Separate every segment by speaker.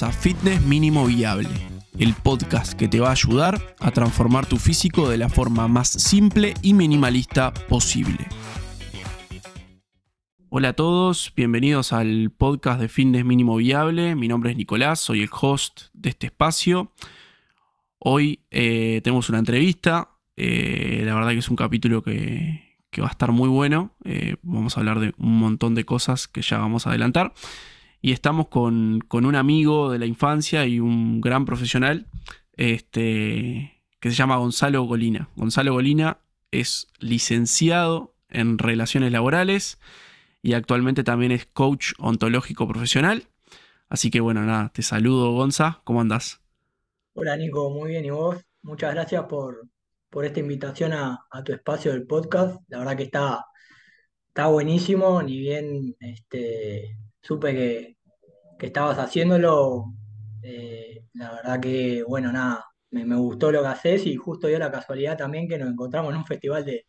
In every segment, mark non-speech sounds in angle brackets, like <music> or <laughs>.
Speaker 1: A Fitness Mínimo Viable, el podcast que te va a ayudar a transformar tu físico de la forma más simple y minimalista posible. Hola a todos, bienvenidos al podcast de Fitness Mínimo Viable. Mi nombre es Nicolás, soy el host de este espacio. Hoy eh, tenemos una entrevista, eh, la verdad que es un capítulo que, va a estar muy bueno. Eh, vamos a hablar de un montón de cosas que ya vamos a adelantar y estamos con, un amigo de la infancia y un gran profesional este, que se llama Gonzalo Golina. Gonzalo Golina es licenciado en relaciones laborales y actualmente también es coach ontológico profesional. Así que bueno, nada, te saludo Gonza, ¿cómo andás?
Speaker 2: Hola Nico, muy bien, ¿y vos? Muchas gracias por, por esta invitación a, tu espacio del podcast. La verdad que está, está buenísimo, ni bien este, supe que, estabas haciéndolo. Eh, la verdad que, bueno, nada, me, gustó lo que haces y justo dio la casualidad también que nos encontramos en un festival de,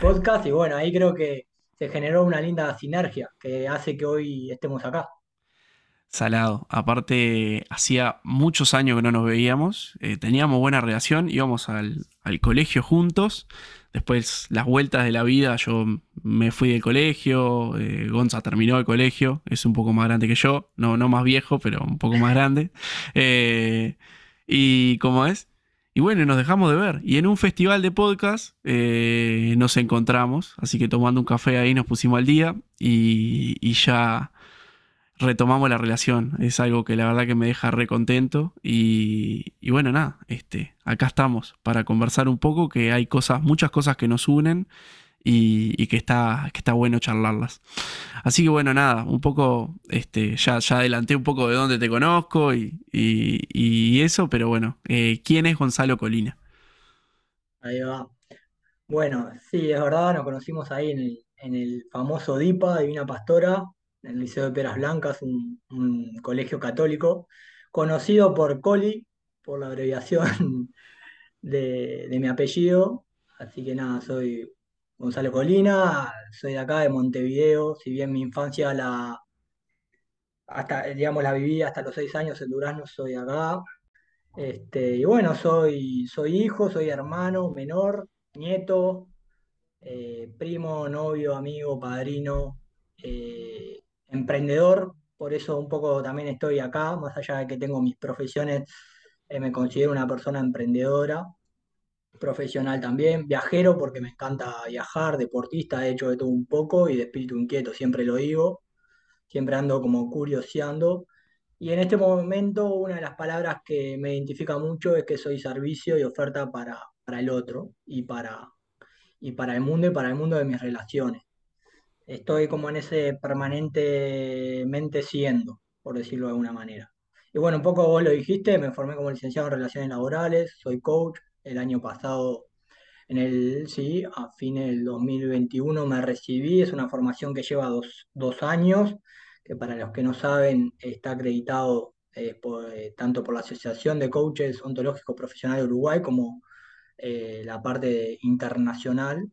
Speaker 2: podcast y bueno, ahí creo que se generó una linda sinergia que hace que hoy estemos acá.
Speaker 1: Salado. Aparte, hacía muchos años que no nos veíamos, eh, teníamos buena relación, íbamos al, al colegio juntos Después las vueltas de la vida, yo me fui del colegio, eh, Gonza terminó el colegio, es un poco más grande que yo, no, no más viejo, pero un poco más grande. <laughs> Eh, y cómo es. Y bueno, nos dejamos de ver. Y en un festival de podcast eh, nos encontramos, así que tomando un café ahí nos pusimos al día y, y ya retomamos la relación. Es algo que la verdad que me deja re contento. Y, bueno, nada, este, acá estamos para conversar un poco, que hay cosas, muchas cosas que nos unen y, que, está, que está bueno charlarlas. Así que bueno, nada, un poco, este, ya, ya adelanté un poco de dónde te conozco y, eso, pero bueno, eh, ¿quién es Gonzalo Colina?
Speaker 2: Ahí va. Bueno, sí, es verdad, nos conocimos ahí en el, en el famoso DIPA, Divina Pastora, el Liceo de Peras Blancas, un, colegio católico, conocido por Coli, por la abreviación <laughs> de, mi apellido. Así que nada, soy Gonzalo Colina, soy de acá, de Montevideo, si bien mi infancia la, hasta, digamos, la viví hasta los seis años en Durazno, soy acá. Este, y bueno, soy, soy hijo, soy hermano, menor, nieto, eh, primo, novio, amigo, padrino, eh, emprendedor, por eso un poco también estoy acá, más allá de que tengo mis profesiones, eh, me considero una persona emprendedora, profesional también, viajero porque me encanta viajar, deportista, he hecho de todo un poco y de espíritu inquieto, siempre lo digo, siempre ando como curioseando. Y en este momento una de las palabras que me identifica mucho es que soy servicio y oferta para, para el otro y para, y para el mundo y para el mundo de mis relaciones estoy como en ese permanentemente siendo, por decirlo de alguna manera. Y bueno, un poco vos lo dijiste, me formé como licenciado en relaciones laborales, soy coach, el año pasado, en el, sí, a fines del 2021 me recibí, es una formación que lleva dos, años, que para los que no saben está acreditado eh, eh, tanto por la Asociación de Coaches Ontológicos Profesionales de Uruguay como eh, la parte internacional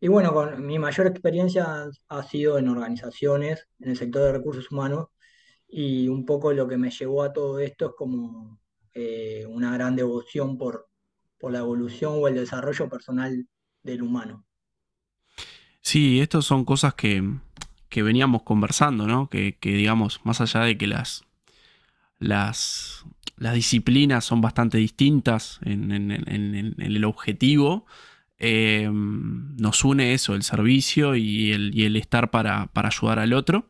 Speaker 2: y bueno, con, mi mayor experiencia ha sido en organizaciones, en el sector de recursos humanos, y un poco lo que me llevó a todo esto es como eh, una gran devoción por, por la evolución o el desarrollo personal del humano.
Speaker 1: Sí, estas son cosas que, veníamos conversando, ¿no? Que, digamos, más allá de que las, las, las disciplinas son bastante distintas en el objetivo, Em, nos une eso, el servicio y el, estar para, ayudar al otro.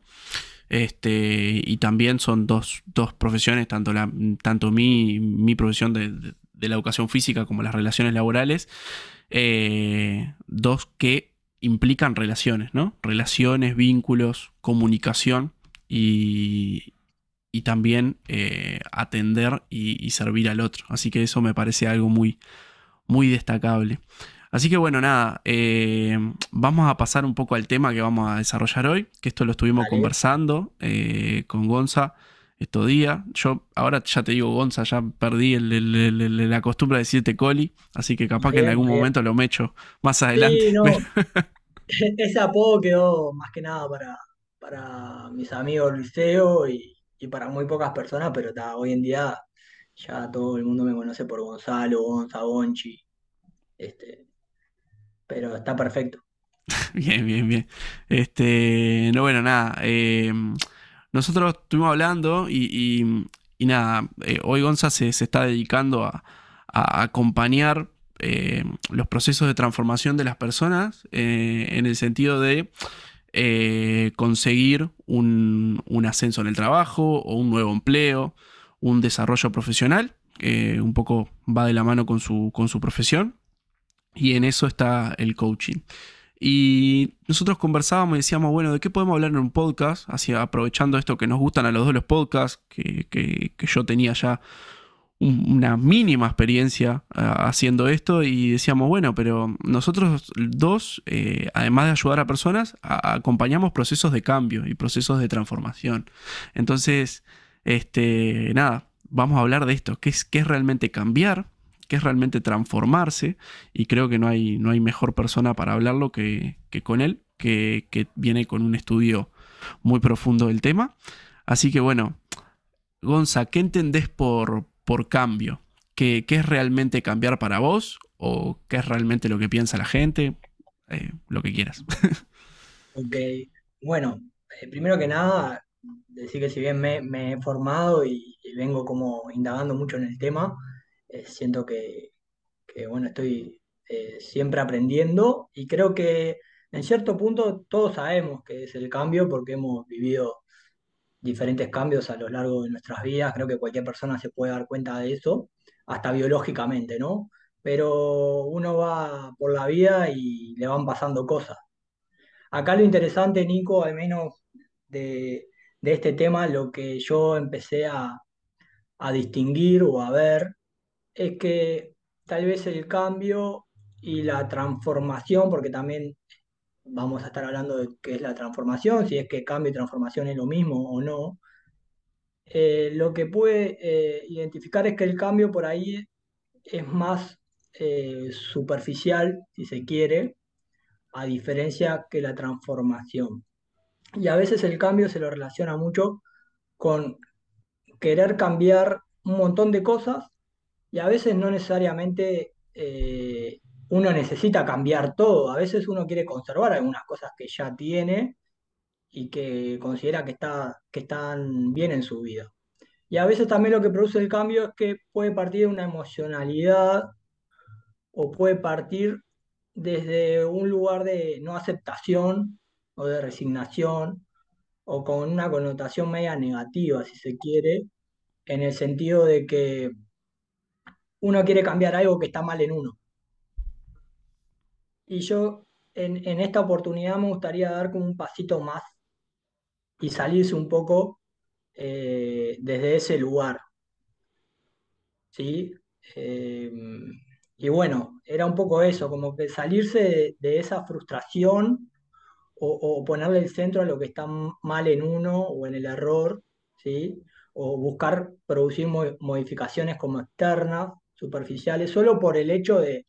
Speaker 1: Este, y también son dos, profesiones, tanto, tanto mi, profesión de, la educación física como las relaciones laborales, eh, dos que implican relaciones, ¿no? Relaciones, vínculos, comunicación y, también eh, atender y, servir al otro. Así que eso me parece algo muy destacable. Así que bueno, nada, eh, vamos a pasar un poco al tema que vamos a desarrollar hoy, que esto lo estuvimos conversando eh, con Gonza estos días. Yo ahora ya te digo, Gonza, ya perdí la costumbre de decirte Coli, así que capaz que en algún momento lo mecho más adelante. Sí, no. <laughs> <laughs>
Speaker 2: Ese apodo quedó más que nada para, para mis amigos liceo y, y para muy pocas personas, pero ta, hoy en día ya todo el mundo me conoce por Gonzalo, Gonza, Gonchi, este, pero está perfecto. <laughs>
Speaker 1: Bien, bien, bien. Este, no, bueno, nada. eh, nosotros estuvimos hablando y, y- nada, eh, hoy Gonza se, se está dedicando a, acompañar eh, los procesos de transformación de las personas eh, en el sentido de eh, conseguir un, un ascenso en el trabajo o un nuevo empleo, un desarrollo profesional, un poco va de la mano con su, con su profesión. Y en eso está el coaching. Y nosotros conversábamos y decíamos, bueno, ¿de qué podemos hablar en un podcast? Así aprovechando esto que nos gustan a los dos los podcasts, que, que- yo tenía ya un- una mínima experiencia ah, haciendo esto y decíamos, bueno, pero nosotros dos, eh, además de ayudar a personas, acompañamos procesos de cambio y procesos de transformación. Entonces, este, nada, vamos a hablar de esto, qué es, qué es realmente cambiar, qué es realmente transformarse y creo que no hay, no hay mejor persona para hablarlo que, que con él, que, que viene con un estudio muy profundo del tema. Así que bueno, Gonza, ¿qué entendés por, por cambio? ¿Qué, qué es realmente cambiar para vos? ¿O qué es realmente lo que piensa la gente? Eh, lo que quieras. <laughs>
Speaker 2: Ok, bueno, eh, primero que nada, decir que si bien me, he formado y vengo como indagando mucho en el tema, eh, siento que, que, bueno, estoy eh, siempre aprendiendo y creo que en cierto punto todos sabemos que es el cambio porque hemos vivido diferentes cambios a lo largo de nuestras vidas, creo que cualquier persona se puede dar cuenta de eso, hasta biológicamente, ¿no? Pero uno va por la vida y le van pasando cosas. Acá lo interesante, Nico, al menos de, de este tema, lo que yo empecé a, a distinguir o a ver es que tal vez el cambio y la transformación, porque también vamos a estar hablando de qué es la transformación, si es que cambio y transformación es lo mismo o no, eh, lo que puede eh, identificar es que el cambio por ahí es más eh, superficial, si se quiere, a diferencia que la transformación. Y a veces el cambio se lo relaciona mucho con querer cambiar un montón de cosas y a veces no necesariamente eh, uno necesita cambiar todo, a veces uno quiere conservar algunas cosas que ya tiene y que considera que, está, que están bien en su vida. Y a veces también lo que produce el cambio es que puede partir de una emocionalidad o puede partir desde un lugar de no aceptación o de resignación o con una connotación media negativa, si se quiere, en el sentido de que uno quiere cambiar algo que está mal en uno. Y yo en, esta oportunidad me gustaría dar como un pasito más y salirse un poco eh, desde ese lugar, ¿sí? Eh, y bueno, era un poco eso, como que salirse de, esa frustración o, ponerle el centro a lo que está mal en uno o en el error, ¿sí? O buscar producir mo- modificaciones como externas, superficiales, solo por el hecho de,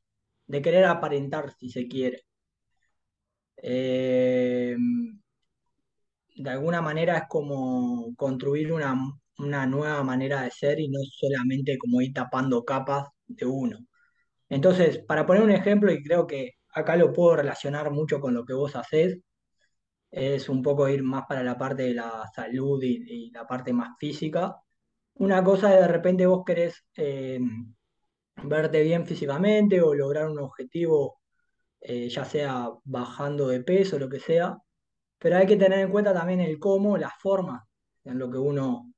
Speaker 2: de querer aparentar, si se quiere. Eh, de alguna manera es como construir una, una nueva manera de ser y no solamente como ir tapando capas de uno. Entonces, para poner un ejemplo, y creo que acá lo puedo relacionar mucho con lo que vos hacés, es un poco ir más para la parte de la salud y, la parte más física. Una cosa de repente vos querés eh, verte bien físicamente o lograr un objetivo, eh, ya sea bajando de peso, lo que sea, pero hay que tener en cuenta también el cómo, la forma en lo que uno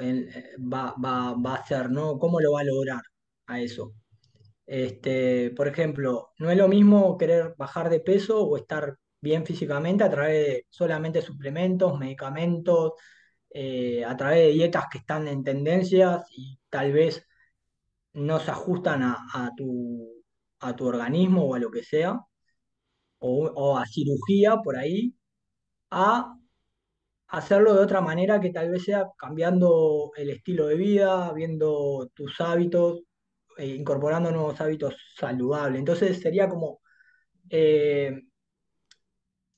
Speaker 2: eh, va, va, va a hacer, ¿no? ¿Cómo lo va a lograr a eso? Este, por ejemplo, no es lo mismo querer bajar de peso o estar bien físicamente a través de solamente suplementos, medicamentos, eh, a través de dietas que están en tendencias y tal vez no se ajustan a, tu, a tu organismo o a lo que sea, o, a cirugía por ahí, a hacerlo de otra manera que tal vez sea cambiando el estilo de vida, viendo tus hábitos, eh, incorporando nuevos hábitos saludables. Entonces sería como eh,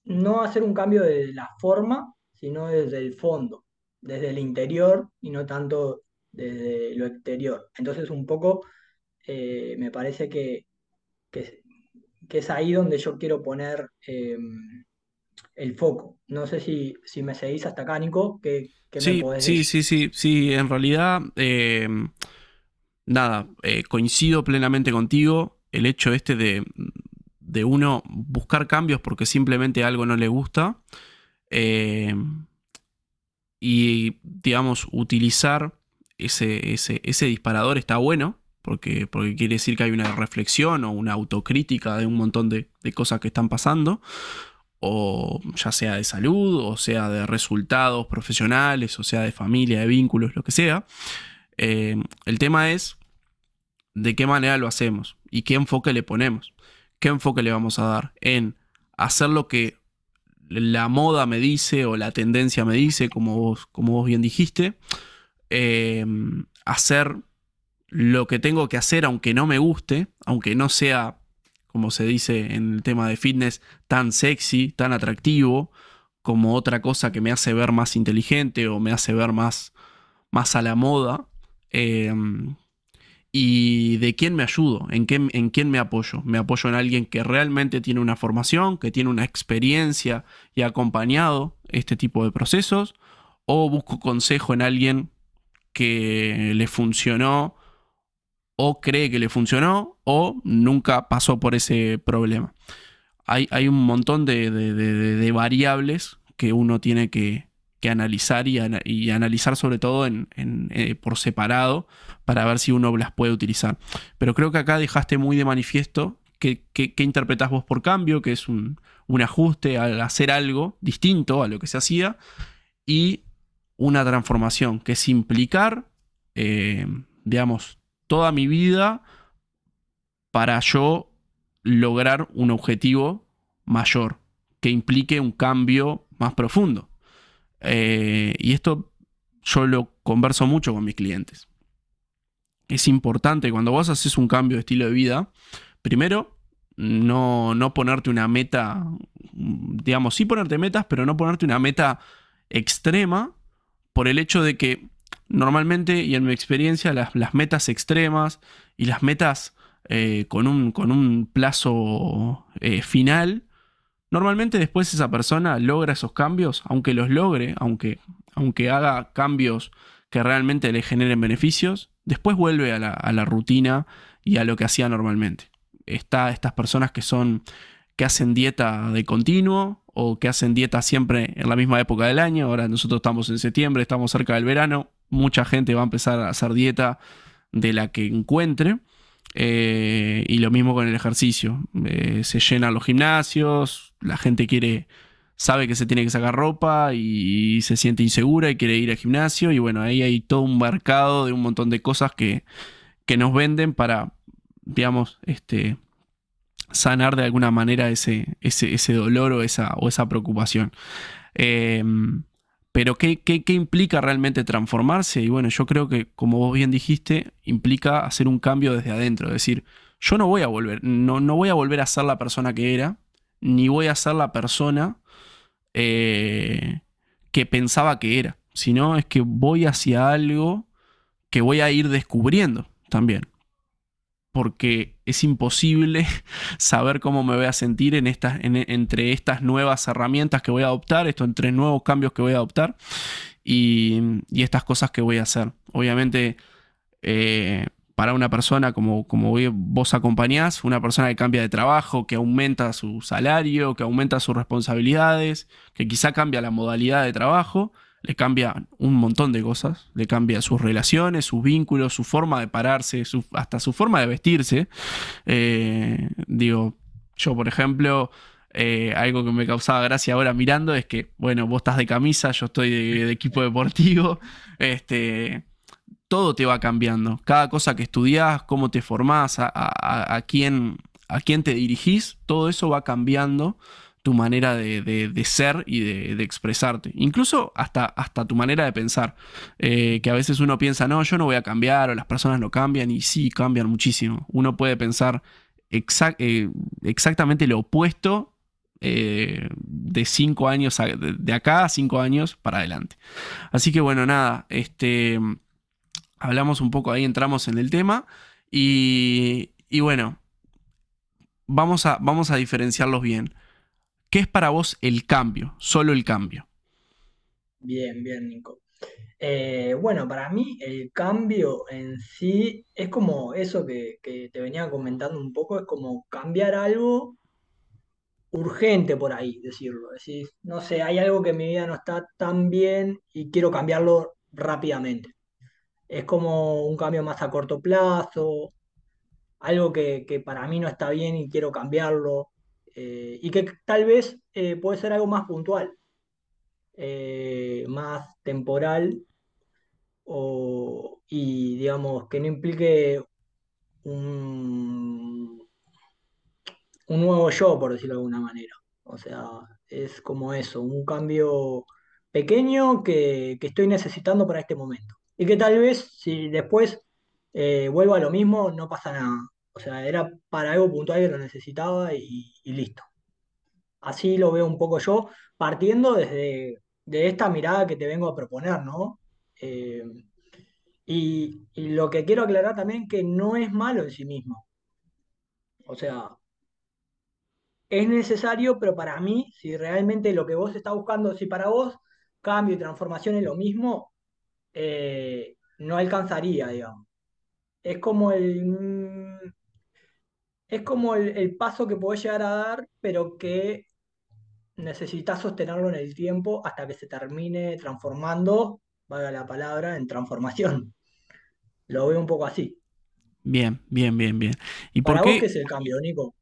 Speaker 2: no hacer un cambio de la forma, sino desde el fondo. desde el interior y no tanto desde lo exterior. Entonces un poco eh, me parece que, que, que es ahí donde yo quiero poner eh, el foco. No sé si, si me seguís hasta acá, Nico, ¿qué, qué me podés
Speaker 1: sí,
Speaker 2: decir?
Speaker 1: sí, sí, sí, en realidad, eh, nada, eh, coincido plenamente contigo. El hecho este de, de uno buscar cambios porque simplemente algo no le gusta eh, y, digamos, utilizar ese, ese, ese disparador está bueno. Porque, porque quiere decir que hay una reflexión o una autocrítica de un montón de, de cosas que están pasando o ya sea de salud, o sea de resultados profesionales, o sea de familia, de vínculos, lo que sea. Eh, el tema es de qué manera lo hacemos y qué enfoque le ponemos. ¿Qué enfoque le vamos a dar? En hacer lo que la moda me dice o la tendencia me dice, como vos, como vos bien dijiste. Eh, hacer lo que tengo que hacer aunque no me guste, aunque no sea como se dice en el tema de fitness, tan sexy, tan atractivo, como otra cosa que me hace ver más inteligente o me hace ver más, más a la moda. Eh, y de quién me ayudo, ¿En, qué, en quién me apoyo. Me apoyo en alguien que realmente tiene una formación, que tiene una experiencia y ha acompañado este tipo de procesos, o busco consejo en alguien que le funcionó o cree que le funcionó o nunca pasó por ese problema. Hay, hay un montón de, de, variables que uno tiene que, que analizar y, analizar sobre todo en, eh, por separado para ver si uno las puede utilizar. Pero creo que acá dejaste muy de manifiesto que, que interpretás vos por cambio, que es un, un ajuste al hacer algo distinto a lo que se hacía, y una transformación, que es implicar, eh, digamos, toda mi vida para yo lograr un objetivo mayor, que implique un cambio más profundo. Eh, y esto yo lo converso mucho con mis clientes. Es importante cuando vos haces un cambio de estilo de vida, primero, no, no ponerte una meta, digamos, sí ponerte metas, pero no ponerte una meta extrema por el hecho de que normalmente, y en mi experiencia, las, metas extremas y las metas eh, con, un, con, un, plazo eh, final, normalmente después esa persona logra esos cambios, aunque los logre, aunque, aunque haga cambios que realmente le generen beneficios, después vuelve a la, a la rutina y a lo que hacía normalmente. Está estas personas que son que hacen dieta de continuo o que hacen dieta siempre en la misma época del año. Ahora nosotros estamos en septiembre, estamos cerca del verano. Mucha gente va a empezar a hacer dieta de la que encuentre. Eh, y lo mismo con el ejercicio. Eh, se llenan los gimnasios, la gente quiere, sabe que se tiene que sacar ropa y, se siente insegura y quiere ir al gimnasio. Y bueno, ahí hay todo un mercado de un montón de cosas que, que nos venden para, digamos, este, sanar de alguna manera ese, ese, ese dolor o esa, o esa preocupación. Eh, pero ¿qué, ¿qué, qué, implica realmente transformarse? Y bueno, yo creo que, como vos bien dijiste, implica hacer un cambio desde adentro. Es decir, yo no voy a volver, no, no voy a volver a ser la persona que era, ni voy a ser la persona eh, que pensaba que era, sino es que voy hacia algo que voy a ir descubriendo también porque es imposible <laughs> saber cómo me voy a sentir en estas, en, entre estas nuevas herramientas que voy a adoptar, estos entre nuevos cambios que voy a adoptar y, y estas cosas que voy a hacer. Obviamente, eh, para una persona como, como vos acompañás, una persona que cambia de trabajo, que aumenta su salario, que aumenta sus responsabilidades, que quizá cambia la modalidad de trabajo, le cambia un montón de cosas, le cambia sus relaciones, sus vínculos, su forma de pararse, su, hasta su forma de vestirse. Eh, digo, yo por ejemplo, eh, algo que me causaba gracia ahora mirando es que, bueno, vos estás de camisa, yo estoy de, equipo deportivo, <laughs> este, todo te va cambiando. Cada cosa que estudiás, cómo te formás, a, a, quién, a quién te dirigís, todo eso va cambiando tu manera de, de, ser y de, de, expresarte. Incluso hasta, hasta tu manera de pensar. Eh, que a veces uno piensa, no, yo no voy a cambiar o las personas no cambian y sí, cambian muchísimo. Uno puede pensar exact, eh, exactamente lo opuesto eh, de cinco años, de acá a cinco años para adelante. Así que bueno, nada, este, hablamos un poco ahí, entramos en el tema y, y bueno, vamos a, vamos a diferenciarlos bien. ¿Qué es para vos el cambio? Solo el cambio.
Speaker 2: Bien, bien, Nico. Eh, bueno, para mí el cambio en sí es como eso que, te venía comentando un poco, es como cambiar algo urgente por ahí, decirlo. decir, no sé, hay algo que en mi vida no está tan bien y quiero cambiarlo rápidamente. Es como un cambio más a corto plazo, algo que para mí no está bien y quiero cambiarlo. Eh, y que tal vez eh, puede ser algo más puntual, eh, más temporal o, y digamos que no implique un, un nuevo yo, por decirlo de alguna manera. O sea, es como eso, un cambio pequeño que, que estoy necesitando para este momento. Y que tal vez si después vuelvo a lo mismo, no pasa nada. O sea, era para algo puntual que lo necesitaba y, listo. Así lo veo un poco yo, partiendo desde de esta mirada que te vengo a proponer, ¿no? Eh, y, lo que quiero aclarar también que no es malo en sí mismo. O sea, es necesario, pero para mí, si realmente lo que vos estás buscando, si para vos cambio y transformación es lo mismo, eh, no alcanzaría, digamos. Es como el, es como el, el paso que podés llegar a dar, pero que necesitas sostenerlo en el tiempo hasta que se termine transformando, valga la palabra, en transformación. Lo veo un poco así.
Speaker 1: Bien, bien, bien, bien. ¿Y por
Speaker 2: ¿Para vos qué es el cambio, Nico?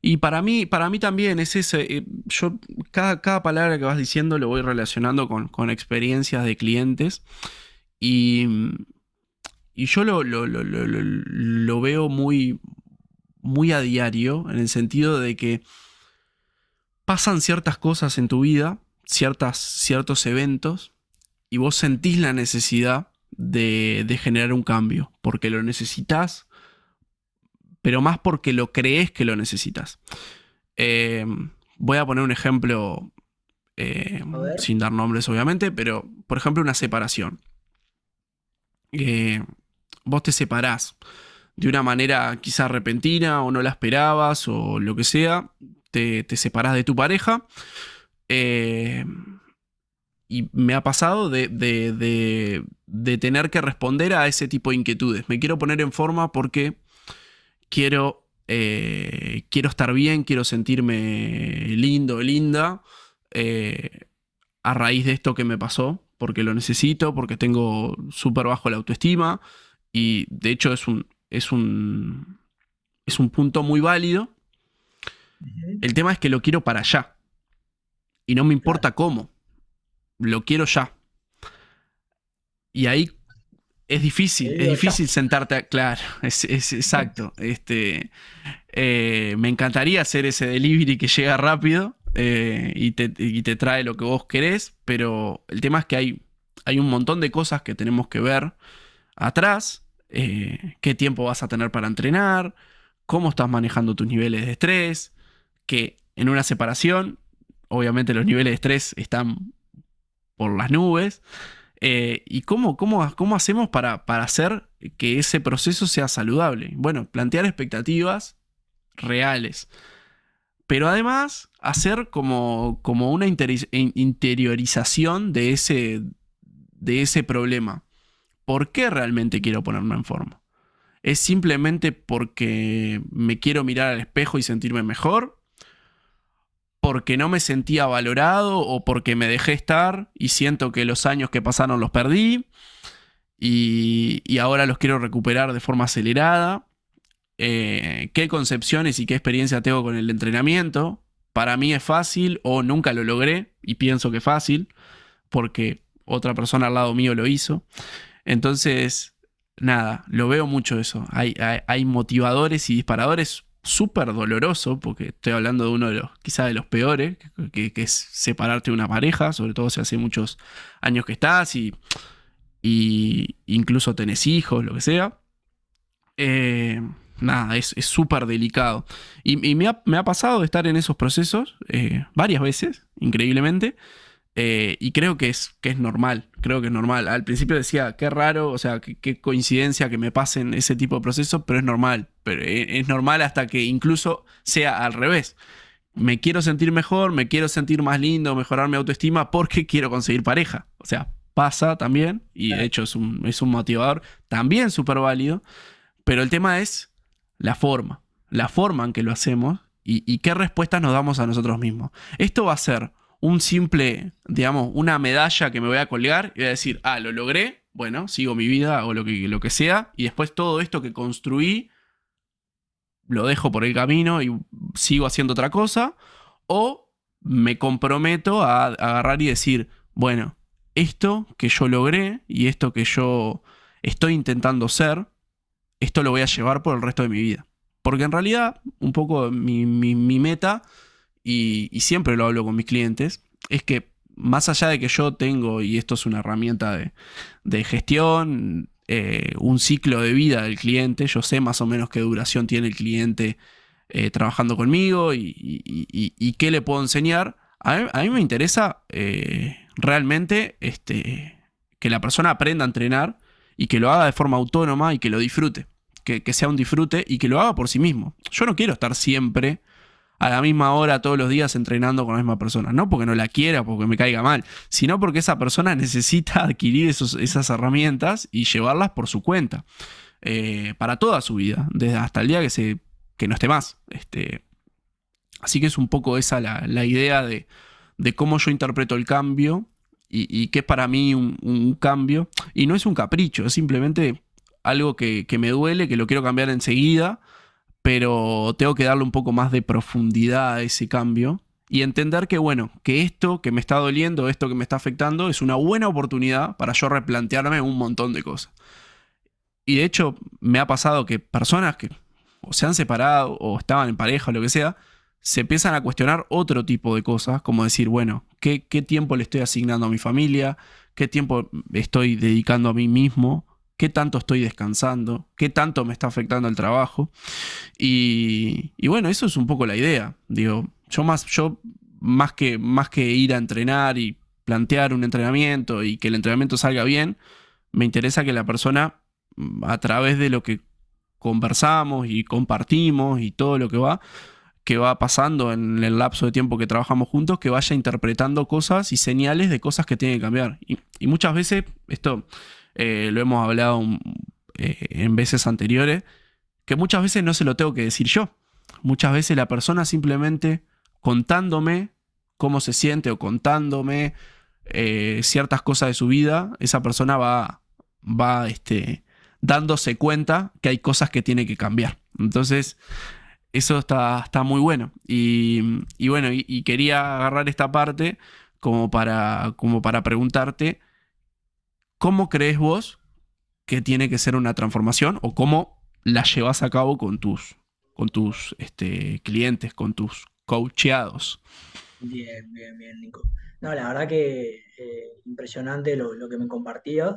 Speaker 1: Y para mí, para mí también es ese. eh, Yo, cada, cada palabra que vas diciendo lo voy relacionando con, con experiencias de clientes. Y, y yo lo, lo, lo- lo veo muy, muy a diario, en el sentido de que pasan ciertas cosas en tu vida, ciertas, ciertos eventos, y vos sentís la necesidad de, de generar un cambio, porque lo necesitas, pero más porque lo crees que lo necesitas. Eh, voy a poner un ejemplo, eh, sin dar nombres obviamente, pero por ejemplo una separación. Eh, vos te separás de una manera quizá repentina o no la esperabas o lo que sea, te, te separás de tu pareja. eh, y me ha pasado de, de- de- tener que responder a ese tipo de inquietudes. Me quiero poner en forma porque quiero, eh, quiero estar bien, quiero sentirme lindo, linda, eh, a raíz de esto que me pasó, porque lo necesito, porque tengo súper bajo la autoestima y de hecho es un, es un, es un punto muy válido. El tema es que lo quiero para allá y no me importa cómo, lo quiero ya. Y ahí es difícil, es
Speaker 2: ya.
Speaker 1: difícil sentarte a... Claro, es, es exacto. <laughs> Este, eh, me encantaría hacer ese delivery que llega rápido eh, y, te, y te trae lo que vos querés, pero el tema es que hay, hay un montón de cosas que tenemos que ver atrás. Eh, qué tiempo vas a tener para entrenar, cómo estás manejando tus niveles de estrés, que en una separación, obviamente los niveles de estrés están por las nubes. Eh, ¿Y cómo, cómo, cómo hacemos para, para hacer que ese proceso sea saludable? Bueno, plantear expectativas reales. Pero además, hacer como, como una interi- in- interiorización de ese, de ese problema. ¿Por qué realmente quiero ponerme en forma? ¿Es simplemente porque me quiero mirar al espejo y sentirme mejor? ¿Porque no me sentía valorado o porque me dejé estar y siento que los años que pasaron los perdí y, ahora los quiero recuperar de forma acelerada? Eh, ¿Qué concepciones y qué experiencia tengo con el entrenamiento? Para mí es fácil o nunca lo logré y pienso que es fácil porque otra persona al lado mío lo hizo. Entonces, nada, lo veo mucho eso. Hay, hay, hay motivadores y disparadores súper doloroso, porque estoy hablando de uno de los, quizá de los peores, que, es separarte de una pareja, sobre todo si hace muchos años que estás y, y incluso tenés hijos, lo que sea. Eh, nada, es súper delicado. Y, me, ha, pasado de estar en esos procesos eh, varias veces, increíblemente. Eh, y creo que es, que es normal, creo que es normal. Al principio decía, qué raro, o sea, qué, coincidencia que me pasen ese tipo de procesos, pero es normal. Pero es normal hasta que incluso sea al revés. Me quiero sentir mejor, me quiero sentir más lindo, mejorar mi autoestima porque <laughs> quiero conseguir pareja. O sea, pasa también, y de hecho es un, es un motivador también súper válido, pero el tema es la forma, la forma en que lo hacemos y, qué respuestas nos damos a nosotros mismos. Esto va a ser un simple, digamos, una medalla que me voy a colgar y voy a decir, ah, lo logré, bueno, sigo mi vida o lo que, lo que sea, y después todo esto que construí lo dejo por el camino y sigo haciendo otra cosa, o me comprometo a agarrar y decir, bueno, esto que yo logré y esto que yo estoy intentando ser, esto lo voy a llevar por el resto de mi vida. Porque en realidad, un poco mi, meta, y, siempre lo hablo con mis clientes, es que más allá de que yo tengo, y esto es una herramienta de, gestión, eh, un ciclo de vida del cliente, yo sé más o menos qué duración tiene el cliente eh, trabajando conmigo y, qué le puedo enseñar. A mí, me interesa eh, realmente este, que la persona aprenda a entrenar y que lo haga de forma autónoma y que lo disfrute. Que, sea un disfrute y que lo haga por sí mismo. Yo no quiero estar siempre a la misma hora todos los días entrenando con la misma persona. No porque no la quiera, porque me caiga mal, sino porque esa persona necesita adquirir esas herramientas y llevarlas por su cuenta. Eh, para toda su vida, desde hasta el día que, se, que no esté más. Este, así que es un poco esa la, idea de, de, cómo yo interpreto el cambio y, que es para mí un, cambio. Y no es un capricho, es simplemente algo que, me duele, que lo quiero cambiar enseguida, pero tengo que darle un poco más de profundidad a ese cambio y entender que, bueno, que esto que me está doliendo, esto que me está afectando, es una buena oportunidad para yo replantearme un montón de cosas. Y de hecho, me ha pasado que personas que o se han separado o estaban en pareja o lo que sea, se empiezan a cuestionar otro tipo de cosas, como decir, bueno, ¿qué, tiempo le estoy asignando a mi familia? ¿Qué tiempo estoy dedicando a mí mismo? ¿Qué tanto estoy descansando? ¿Qué tanto me está afectando el trabajo? Y, bueno, eso es un poco la idea. Digo, yo más, yo más que, más que ir a entrenar y plantear un entrenamiento y que el entrenamiento salga bien, me interesa que la persona, a través de lo que conversamos y compartimos y todo lo que va, que va pasando en el lapso de tiempo que trabajamos juntos, que vaya interpretando cosas y señales de cosas que tiene que cambiar. Y, muchas veces, esto eh, lo hemos hablado eh, en veces anteriores, que muchas veces no se lo tengo que decir yo. Muchas veces la persona simplemente contándome cómo se siente o contándome eh, ciertas cosas de su vida, esa persona va, va este, dándose cuenta que hay cosas que tiene que cambiar. Entonces, eso está, está muy bueno. Y, bueno, y, quería agarrar esta parte como para, como para preguntarte, ¿cómo crees vos que tiene que ser una transformación o cómo la llevas a cabo con tus, con tus este, clientes, con tus coacheados?
Speaker 2: Bien, bien, bien, Nico. No, la verdad que eh, impresionante lo, que me compartías.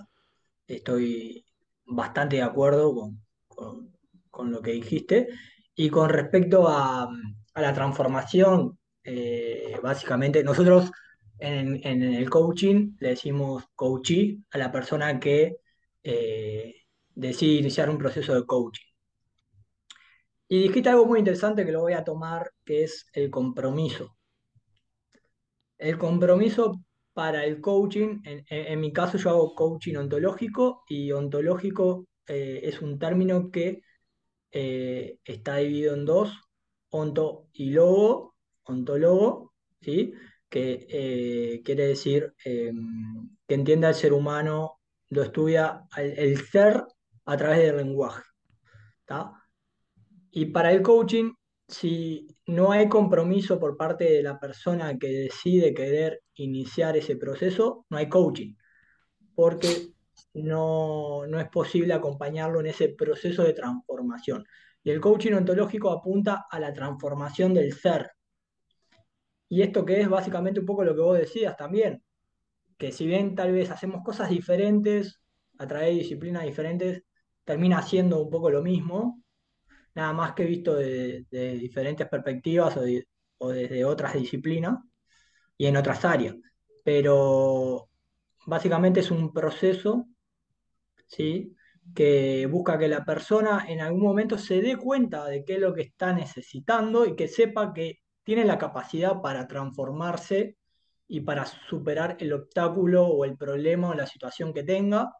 Speaker 2: Estoy bastante de acuerdo con, con lo que dijiste. Y con respecto a, la transformación, eh, básicamente nosotros en, el coaching le decimos coachee a la persona que eh, decide iniciar un proceso de coaching. Y dijiste algo muy interesante que lo voy a tomar, que es el compromiso. El compromiso para el coaching, en, mi caso yo hago coaching ontológico y ontológico eh, es un término que eh, está dividido en dos, onto y logo, ontologo, ¿sí? Que eh, quiere decir em, que entienda al ser humano, lo estudia el, ser a través del lenguaje. Y para el coaching, si no hay compromiso por parte de la persona que decide querer iniciar ese proceso, no hay coaching. Porque no, no es posible acompañarlo en ese proceso de transformación. Y el coaching ontológico apunta a la transformación del ser. Y esto que es básicamente un poco lo que vos decías también, que si bien tal vez hacemos cosas diferentes, a través de disciplinas diferentes, termina siendo un poco lo mismo, nada más que visto de, diferentes perspectivas o, o desde otras disciplinas y en otras áreas. Pero básicamente es un proceso, ¿sí? que busca que la persona en algún momento se dé cuenta de qué es lo que está necesitando y que sepa que tiene la capacidad para transformarse y para superar el obstáculo o el problema o la situación que tenga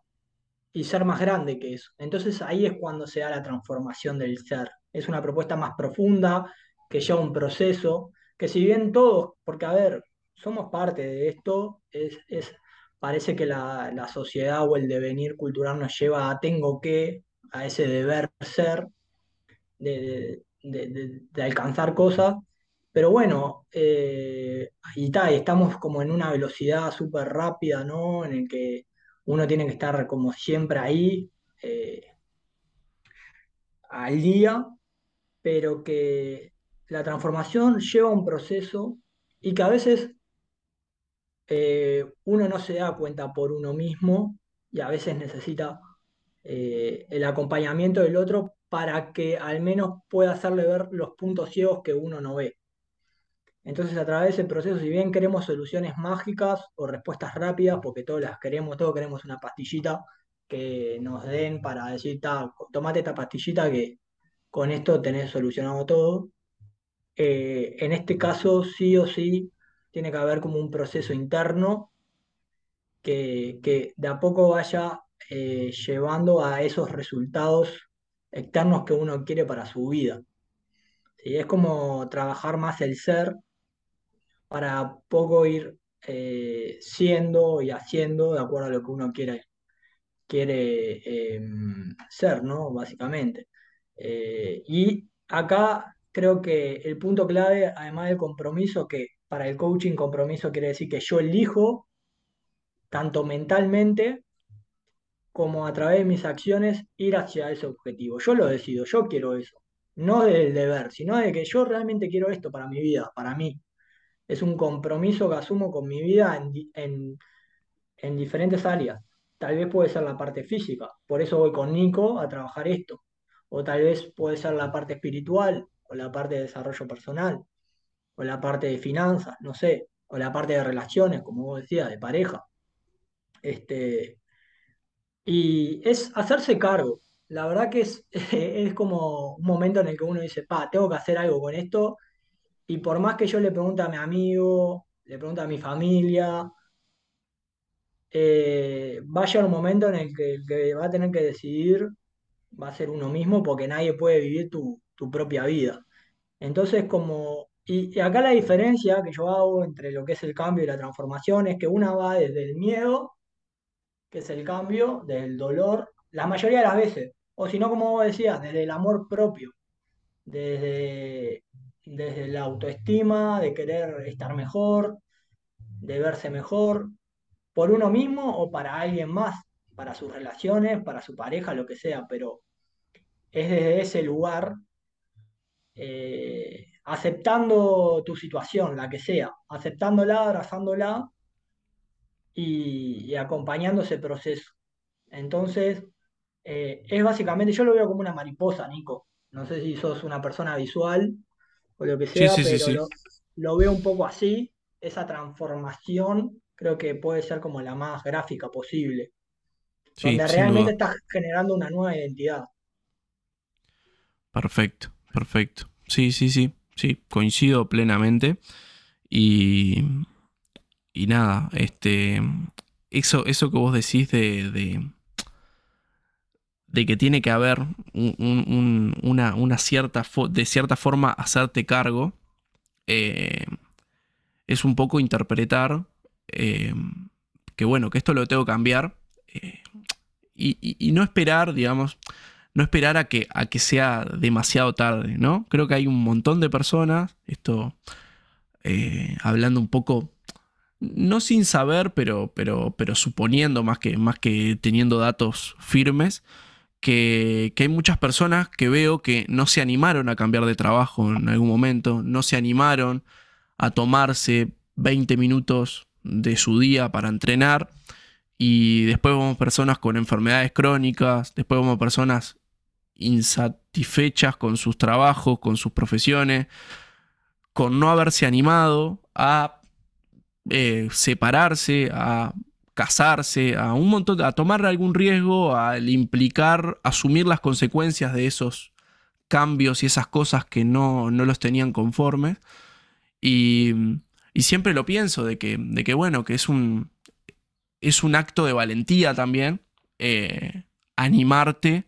Speaker 2: y ser más grande que eso. Entonces ahí es cuando se da la transformación del ser. Es una propuesta más profunda, que lleva un proceso, que si bien todos, porque a ver, somos parte de esto, es, es, parece que la, la sociedad o el devenir cultural nos lleva a tengo que, a ese deber ser, de, de- de- de alcanzar cosas, pero bueno, eh, ta, y estamos como en una velocidad súper rápida, ¿no? En el que uno tiene que estar como siempre ahí, eh, al día, pero que la transformación lleva un proceso y que a veces eh, uno no se da cuenta por uno mismo y a veces necesita eh, el acompañamiento del otro para que al menos pueda hacerle ver los puntos ciegos que uno no ve. Entonces, a través de ese proceso, si bien queremos soluciones mágicas o respuestas rápidas, porque todos las queremos, todos queremos una pastillita que nos den para decir, "Ta, tomate esta pastillita que con esto tenés solucionado todo. Eh, en este caso, sí o sí, tiene que haber como un proceso interno que, que de a poco vaya eh, llevando a esos resultados externos que uno quiere para su vida. Es como trabajar más el ser para poco ir eh, siendo y haciendo de acuerdo a lo que uno quiere, quiere eh, ser, ¿no? Básicamente. Eh, y acá creo que el punto clave, además del compromiso, que para el coaching compromiso quiere decir que yo elijo, tanto mentalmente como a través de mis acciones, ir hacia ese objetivo. Yo lo decido, yo quiero eso. No del deber, sino de que yo realmente quiero esto para mi vida, para mí. Es un compromiso que asumo con mi vida en, en diferentes áreas. Tal vez puede ser la parte física, por eso voy con Nico a trabajar esto. O tal vez puede ser la parte espiritual, o la parte de desarrollo personal, o la parte de finanzas, no sé, o la parte de relaciones, como vos decías, de pareja. Este, y es hacerse cargo. La verdad que es, <laughs> es como un momento en el que uno dice, pa, tengo que hacer algo con esto. Y por más que yo le pregunte a mi amigo, le pregunte a mi familia, eh, va a un momento en el que va a tener que decidir va a ser uno mismo porque nadie puede vivir tu, propia vida. Entonces, como, y, y acá la diferencia que yo hago entre lo que es el cambio y la transformación es que una va desde el miedo, que es el cambio, del dolor, la mayoría de las veces, o si no, como vos decías, desde el amor propio, desde, desde la autoestima, de querer estar mejor, de verse mejor, por uno mismo o para alguien más, para sus relaciones, para su pareja, lo que sea, pero es desde ese lugar, eh, aceptando tu situación, la que sea, aceptándola, abrazándola y, y acompañando ese proceso. Entonces, eh, es básicamente, yo lo veo como una mariposa, Nico. No sé si sos una persona visual o lo que sea,
Speaker 1: sí, sí,
Speaker 2: pero
Speaker 1: sí.
Speaker 2: lo, lo veo un poco así. Esa transformación creo que puede ser como la más gráfica posible, donde realmente estás generando una nueva identidad.
Speaker 1: Perfecto, perfecto. Sí, sí, sí, sí, coincido plenamente. Y, y nada, este, eso, eso que vos decís de, de, de que tiene que haber un- un- un- una, una cierta, de cierta forma hacerte cargo, eh, es un poco interpretar eh, que bueno, que esto lo tengo que cambiar eh, y, y- no esperar, digamos, no esperar a que, a que sea demasiado tarde, ¿no? Creo que hay un montón de personas, esto hablando un poco, no sin saber, pero, pero, pero suponiendo más que, más que teniendo datos firmes, que, hay muchas personas que veo que no se animaron a cambiar de trabajo en algún momento, no se animaron a tomarse 20 minutos de su día para entrenar y después vemos personas con enfermedades crónicas, después vemos personas insat- insatisfechas con sus trabajos, con sus profesiones, con no haberse animado a eh, separarse, a casarse, a un montón, a tomar algún riesgo, al implicar, asumir las consecuencias de esos cambios y esas cosas que no, no los tenían conformes. Y, y, siempre lo pienso de que, de que bueno, que es un, es un acto de valentía también eh, animarte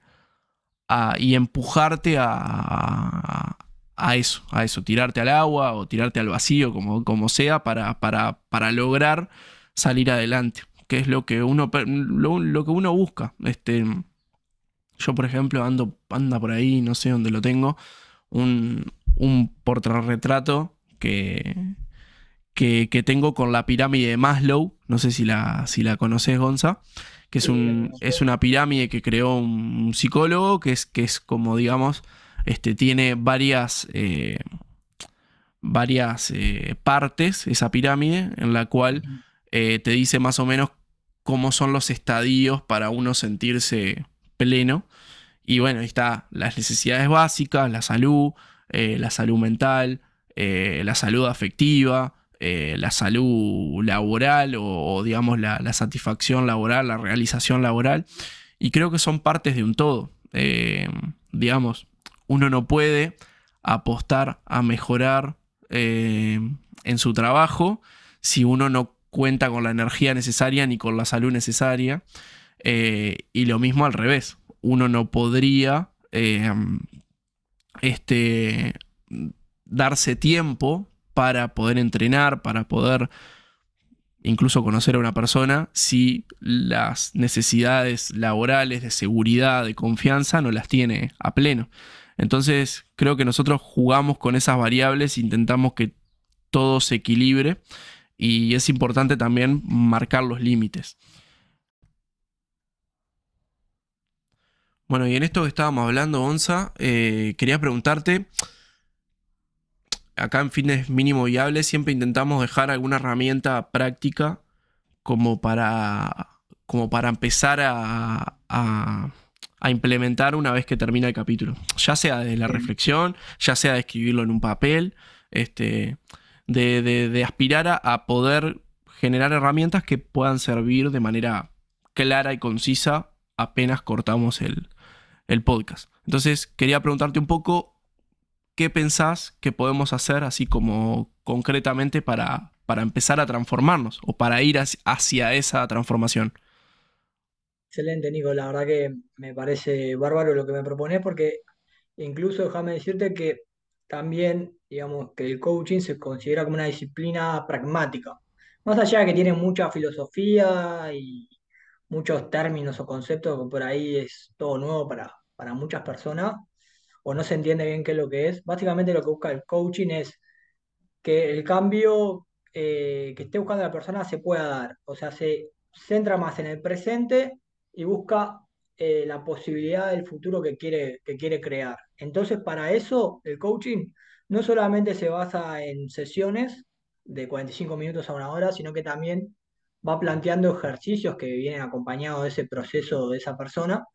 Speaker 1: y empujarte a, a, eso, a eso, tirarte al agua o tirarte al vacío, como, como sea, para, para, para lograr salir adelante que es lo que uno, lo, que uno busca. Este, yo, por ejemplo, ando anda por ahí, no sé dónde lo tengo, un, un portarretrato que, que, tengo con la pirámide de Maslow, no sé si la, si la conoces, Gonza, que es, un, es una pirámide que creó un psicólogo, que es, que es como, digamos, este, tiene varias... Eh, varias eh, partes, esa pirámide, en la cual eh, te dice más o menos cómo son los estadios para uno sentirse pleno. Y bueno, ahí está las necesidades básicas, la salud, eh, la salud mental, eh, la salud afectiva, la salud laboral o, digamos la, satisfacción laboral, la realización laboral. Y creo que son partes de un todo. digamos, uno no puede apostar a mejorar en su trabajo si uno no cuenta con la energía necesaria ni con la salud necesaria. Eh, y lo mismo al revés. Uno no podría eh, este, darse tiempo para poder entrenar, para poder incluso conocer a una persona si las necesidades laborales, de seguridad, de confianza no las tiene a pleno. Entonces creo que nosotros jugamos con esas variables, intentamos que todo se equilibre y es importante también marcar los límites. Bueno, y en esto que estábamos hablando, Onza, eh, quería preguntarte, acá en fines mínimo viables siempre intentamos dejar alguna herramienta práctica como para, como para empezar a, a implementar una vez que termina el capítulo. Ya sea de la reflexión, ya sea de escribirlo en un papel. Este, de, aspirar a, poder generar herramientas que puedan servir de manera clara y concisa apenas cortamos el, podcast. Entonces, quería preguntarte un poco qué pensás que podemos hacer así como concretamente para, para empezar a transformarnos o para ir hacia esa transformación.
Speaker 2: Excelente, Nico. La verdad que me parece bárbaro lo que me propones porque incluso déjame decirte que también, digamos, que el coaching se considera como una disciplina pragmática. Más allá de que tiene mucha filosofía y muchos términos o conceptos que por ahí es todo nuevo para, para muchas personas, o no se entiende bien qué es lo que es, básicamente lo que busca el coaching es que el cambio eh, que esté buscando la persona se pueda dar. O sea, se centra más en el presente y busca eh, la posibilidad del futuro que quiere, que quiere crear. Entonces, para eso, el coaching no solamente se basa en sesiones de 45 minutos a una hora, sino que también va planteando ejercicios que vienen acompañados de ese proceso de esa persona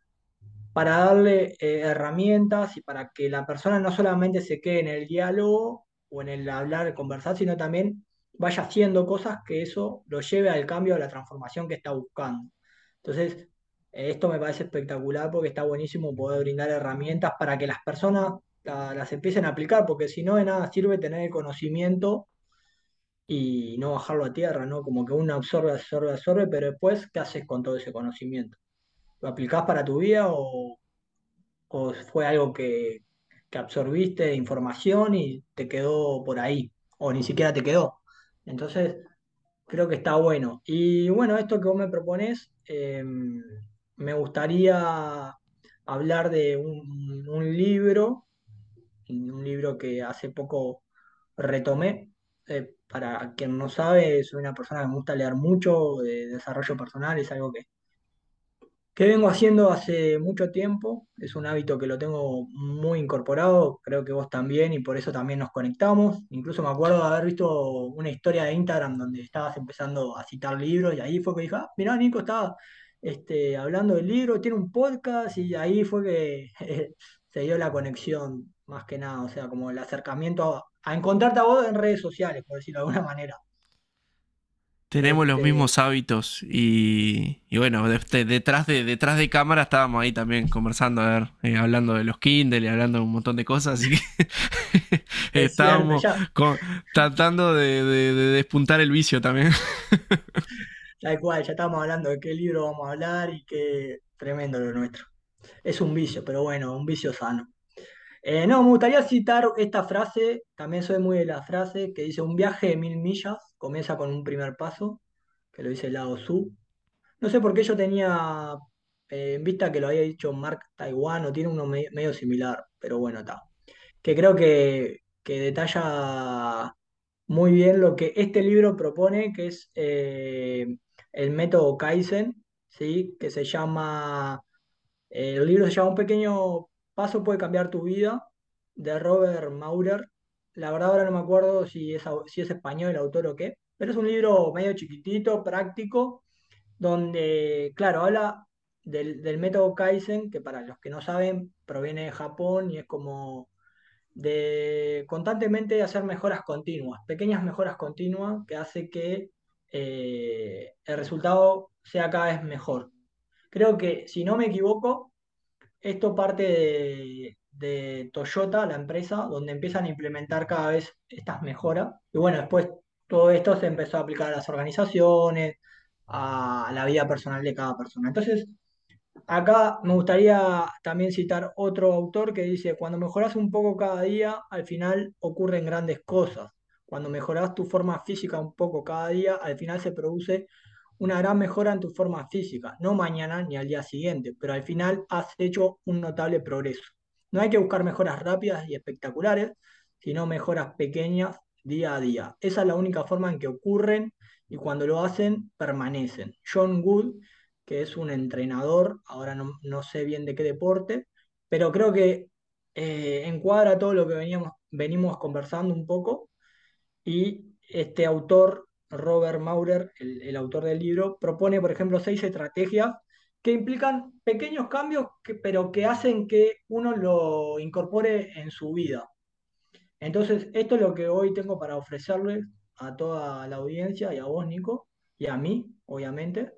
Speaker 2: para darle eh, herramientas y para que la persona no solamente se quede en el diálogo o en el hablar, conversar, sino también vaya haciendo cosas que eso lo lleve al cambio, a la transformación que está buscando. Entonces, esto me parece espectacular porque está buenísimo poder brindar herramientas para que las personas las empiecen a aplicar, porque si no de nada sirve tener el conocimiento y no bajarlo a tierra, ¿no? Como que uno absorbe, absorbe, absorbe, pero después, ¿qué haces con todo ese conocimiento? ¿Lo aplicás para tu vida o, fue algo que, que absorbiste de información y te quedó por ahí? O ni siquiera te quedó. Entonces, creo que está bueno. Y bueno, esto que vos me propones, em, me gustaría hablar de un, libro, un libro que hace poco retomé. Eh, para quien no sabe, soy una persona que me gusta leer mucho, de desarrollo personal, es algo que, que vengo haciendo hace mucho tiempo, es un hábito que lo tengo muy incorporado, creo que vos también, y por eso también nos conectamos. Incluso me acuerdo de haber visto una historia de Instagram donde estabas empezando a citar libros, y ahí fue que dije, ah, mirá, Nico estaba este, hablando del libro, tiene un podcast y ahí fue que <laughs> se dio la conexión, más que nada, o sea, como el acercamiento a, a encontrarte a vos en redes sociales, por decirlo de alguna manera.
Speaker 1: Tenemos los
Speaker 2: Este,
Speaker 1: mismos hábitos y, y bueno, de- de- detrás, de, detrás de cámara estábamos ahí también conversando, a ver, eh, hablando de los Kindle y hablando de un montón de cosas, así que <laughs>
Speaker 2: es
Speaker 1: estábamos con- tratando de despuntar el vicio también. <laughs>
Speaker 2: tal cual, ya estamos hablando de qué libro vamos a hablar y qué tremendo lo nuestro. Es un vicio, pero bueno, un vicio sano. Eh, no, me gustaría citar esta frase, también soy muy de la frase, que dice, un viaje de mil millas comienza con un primer paso, que lo dice Lao Tzu. No sé por qué yo tenía eh, en vista que lo había dicho Mark Taiwan o tiene uno me- medio similar, pero bueno, está. Que creo que, que detalla muy bien lo que este libro propone, que es eh, el método Kaizen, ¿sí? Que se llama eh, el libro se llama Un pequeño paso puede cambiar tu vida, de Robert Maurer. La verdad ahora no me acuerdo si es, si es español el autor o qué, pero es un libro medio chiquitito, práctico, donde, claro, habla del, del método Kaizen, que para los que no saben proviene de Japón y es como de constantemente hacer mejoras continuas, pequeñas mejoras continuas que hace que eh, el resultado sea cada vez mejor. Creo que, si no me equivoco, esto parte de, de Toyota, la empresa, donde empiezan a implementar cada vez estas mejoras. Y bueno, después todo esto se empezó a aplicar a las organizaciones, a la vida personal de cada persona. Entonces, acá me gustaría también citar otro autor que dice, cuando mejoras un poco cada día, al final ocurren grandes cosas. Cuando mejoras tu forma física un poco cada día, al final se produce una gran mejora en tu forma física, no mañana ni al día siguiente, pero al final has hecho un notable progreso. No hay que buscar mejoras rápidas y espectaculares, sino mejoras pequeñas día a día. Esa es la única forma en que ocurren y cuando lo hacen, permanecen. John Wood, que es un entrenador, ahora no, no sé bien de qué deporte, pero creo que eh, encuadra todo lo que veníamos, venimos conversando un poco y este autor, Robert Maurer, el, el autor del libro, propone, por ejemplo, seis estrategias que implican pequeños cambios, que- pero que hacen que uno lo incorpore en su vida. Entonces, esto es lo que hoy tengo para ofrecerles a toda la audiencia y a vos, Nico, y a mí, obviamente.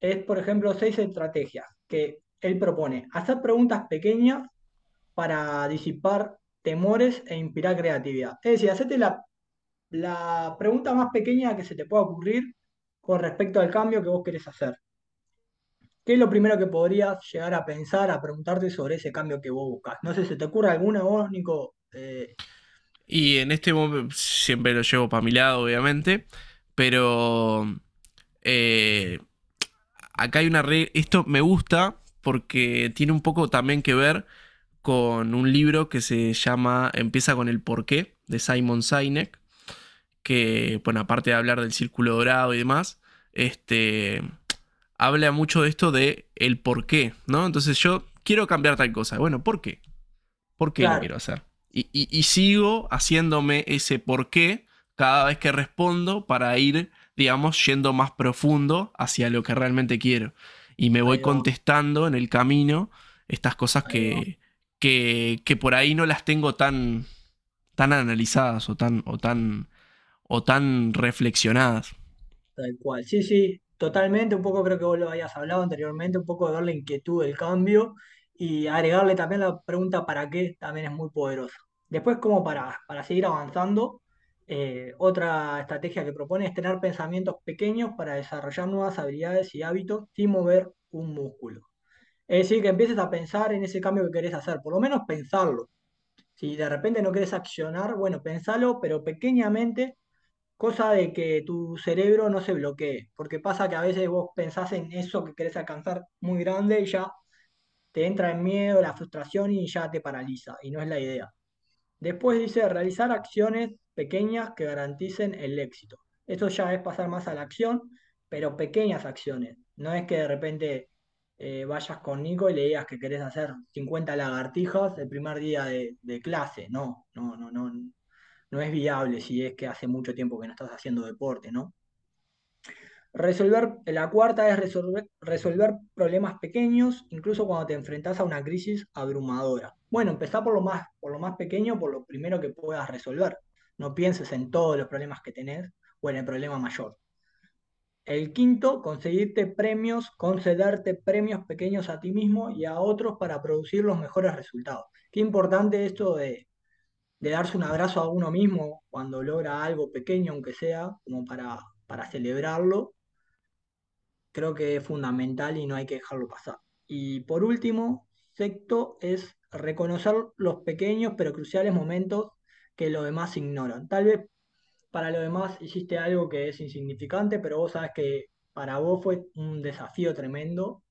Speaker 2: Es, por ejemplo, seis estrategias que él propone. Hacer preguntas pequeñas para disipar temores e inspirar creatividad. Es decir, hacete la la pregunta más pequeña que se te pueda ocurrir con respecto al cambio que vos querés hacer. ¿Qué es lo primero que podrías llegar a pensar, a preguntarte sobre ese cambio que vos buscas? No sé, ¿se te ocurre alguna vos, Nico? Eh,
Speaker 1: Y en este momento siempre lo llevo para mi lado, obviamente, pero eh, acá hay una regla, esto me gusta porque tiene un poco también que ver con un libro que se llama Empieza con el porqué, de Simon Sinek, que, bueno, aparte de hablar del círculo dorado y demás, este, habla mucho de esto de el por qué, ¿no? Entonces yo quiero cambiar tal cosa. Bueno, ¿por qué? ¿Por qué lo quiero hacer? Y, y- y sigo haciéndome ese por qué cada vez que respondo para ir, digamos, yendo más profundo hacia lo que realmente quiero. Y me voy contestando en el camino estas cosas que, que, que por ahí no las tengo tan, tan analizadas o tan, o tan, o tan reflexionadas.
Speaker 2: Tal cual. Sí, sí, totalmente. Un poco creo que vos lo habías hablado anteriormente, un poco de la inquietud del cambio y agregarle también la pregunta ¿para qué? también es muy poderosa. Después, como para, para seguir avanzando, eh, otra estrategia que propone es tener pensamientos pequeños para desarrollar nuevas habilidades y hábitos sin mover un músculo. Es decir, que empieces a pensar en ese cambio que querés hacer, por lo menos pensarlo. Si de repente no querés accionar, bueno, pensalo, pero pequeñamente cosa de que tu cerebro no se bloquee, porque pasa que a veces vos pensás en eso que querés alcanzar muy grande y ya te entra el miedo, la frustración y ya te paraliza, y no es la idea. Después dice realizar acciones pequeñas que garanticen el éxito. Esto ya es pasar más a la acción, pero pequeñas acciones. No es que de repente eh, vayas con Nico y le digas que querés hacer 50 lagartijas el primer día de, de clase. No, no, no, no, no es viable si es que hace mucho tiempo que no estás haciendo deporte, ¿no? Resolver, la cuarta es resolver, resolver problemas pequeños, incluso cuando te enfrentas a una crisis abrumadora. Bueno, empezá por lo, más, por lo más pequeño, por lo primero que puedas resolver. No pienses en todos los problemas que tenés o en el problema mayor. El quinto, conseguirte premios, concederte premios pequeños a ti mismo y a otros para producir los mejores resultados. Qué importante esto de, de darse un abrazo a uno mismo cuando logra algo pequeño, aunque sea, como para, para celebrarlo creo que es fundamental y no hay que dejarlo pasar. Y por último, sexto, es reconocer los pequeños pero cruciales momentos que los demás ignoran. Tal vez para los demás hiciste algo que es insignificante, pero vos sabes que para vos fue un desafío tremendo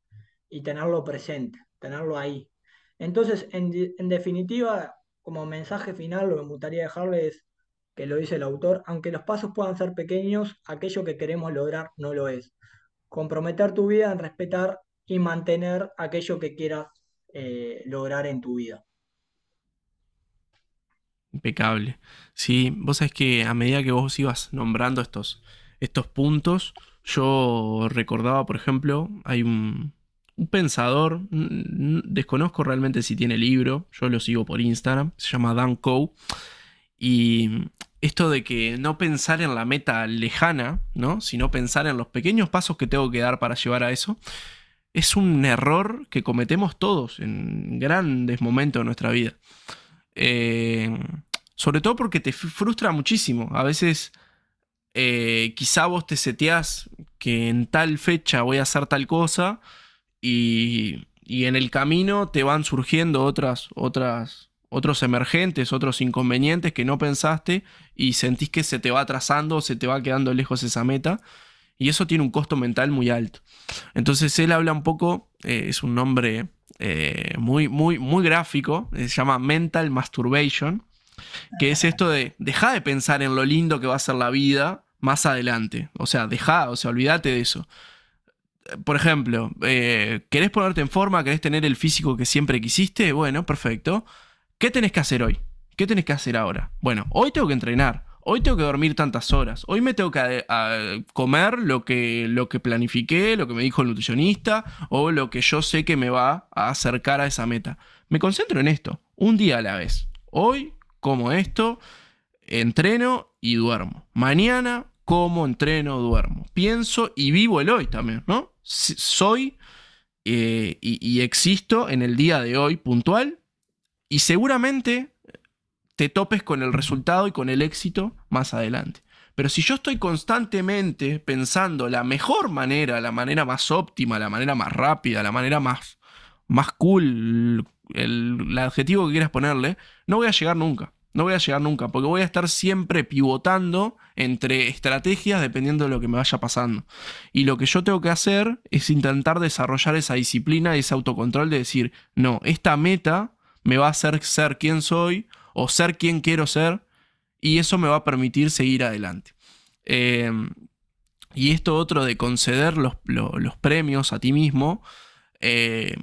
Speaker 2: y tenerlo presente, tenerlo ahí. Entonces, en, en definitiva, como mensaje final, lo que me gustaría dejarles es que lo dice el autor, aunque los pasos puedan ser pequeños, aquello que queremos lograr no lo es comprometer tu vida en respetar y mantener aquello que quieras eh, lograr en tu vida.
Speaker 1: Impecable. Sí, vos sabés que a medida que vos ibas nombrando estos, estos puntos, yo recordaba, por ejemplo, hay un, un pensador, desconozco realmente si tiene libro, yo lo sigo por Instagram, se llama Dan Coe, y esto de que no pensar en la meta lejana, ¿no? Sino pensar en los pequeños pasos que tengo que dar para llevar a eso, es un error que cometemos todos en grandes momentos de nuestra vida. Eh, sobre todo porque te frustra muchísimo. A veces eh, quizá vos te seteás que en tal fecha voy a hacer tal cosa y, en el camino te van surgiendo otras, otras, otros emergentes, otros inconvenientes que no pensaste y sentís que se te va atrasando, se te va quedando lejos esa meta. Y eso tiene un costo mental muy alto. Entonces él habla un poco, eh, es un nombre eh, muy, muy, muy gráfico, eh, se llama Mental Masturbation, que es esto de deja de pensar en lo lindo que va a ser la vida más adelante. O sea, deja, o sea, olvídate de eso. Por ejemplo, ¿querés ponerte en forma? ¿Querés tener el físico que siempre quisiste? Bueno, perfecto ¿Qué tenés que hacer hoy? ¿Qué tenés que hacer ahora? Bueno, hoy tengo que entrenar. Hoy tengo que dormir tantas horas. Hoy me tengo que eh, comer lo que, lo que planifiqué, lo que me dijo el nutricionista o lo que yo sé que me va a acercar a esa meta. Me concentro en esto, un día a la vez. Hoy como esto, entreno y duermo. Mañana como, entreno, duermo. Pienso y vivo el hoy también, ¿no? Soy eh, y existo en el día de hoy puntual y seguramente te topes con el resultado y con el éxito más adelante. Pero si yo estoy constantemente pensando la mejor manera, la manera más óptima, la manera más rápida, la manera más, más cool, el, el adjetivo que quieras ponerle, no voy a llegar nunca. No voy a llegar nunca, porque voy a estar siempre pivotando entre estrategias dependiendo de lo que me vaya pasando. Y lo que yo tengo que hacer es intentar desarrollar esa disciplina y ese autocontrol de decir, no, esta meta me va a hacer ser quien soy o ser quien quiero ser y eso me va a permitir seguir adelante. Em, y esto otro de conceder los, premios a ti mismo, eh,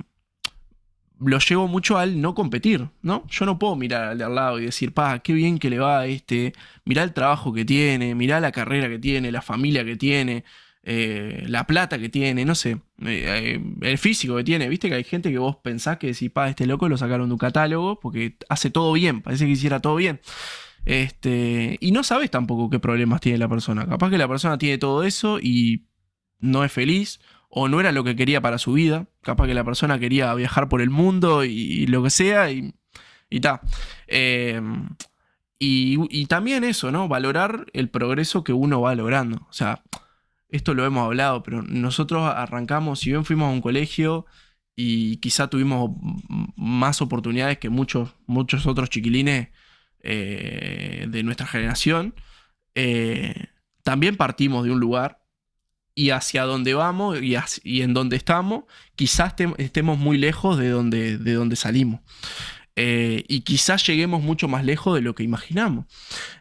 Speaker 1: lo llevo mucho al no competir, ¿no? Yo no puedo mirar al de al lado y decir, pa, qué bien que le va a este, mirá el trabajo que tiene, mirá la carrera que tiene, la familia que tiene, eh, la plata que tiene, no sé, eh, eh, el físico que tiene. Viste que hay gente que vos pensás que si pa, este loco lo sacaron de un catálogo porque hace todo bien, parece que hiciera todo bien. Este, y no sabes tampoco qué problemas tiene la persona. Capaz que la persona tiene todo eso y no es feliz o no era lo que quería para su vida. Capaz que la persona quería viajar por el mundo y, lo que sea y, y ta. y, y, también eso, ¿no? Valorar el progreso que uno va logrando. O sea, esto lo hemos hablado, pero nosotros arrancamos, si bien fuimos a un colegio y quizá tuvimos más oportunidades que muchos, muchos otros chiquilines eh, de nuestra generación, eh, también partimos de un lugar y hacia donde vamos y, en donde estamos, quizás estemos muy lejos de donde, de donde salimos. Eh, y quizás lleguemos mucho más lejos de lo que imaginamos.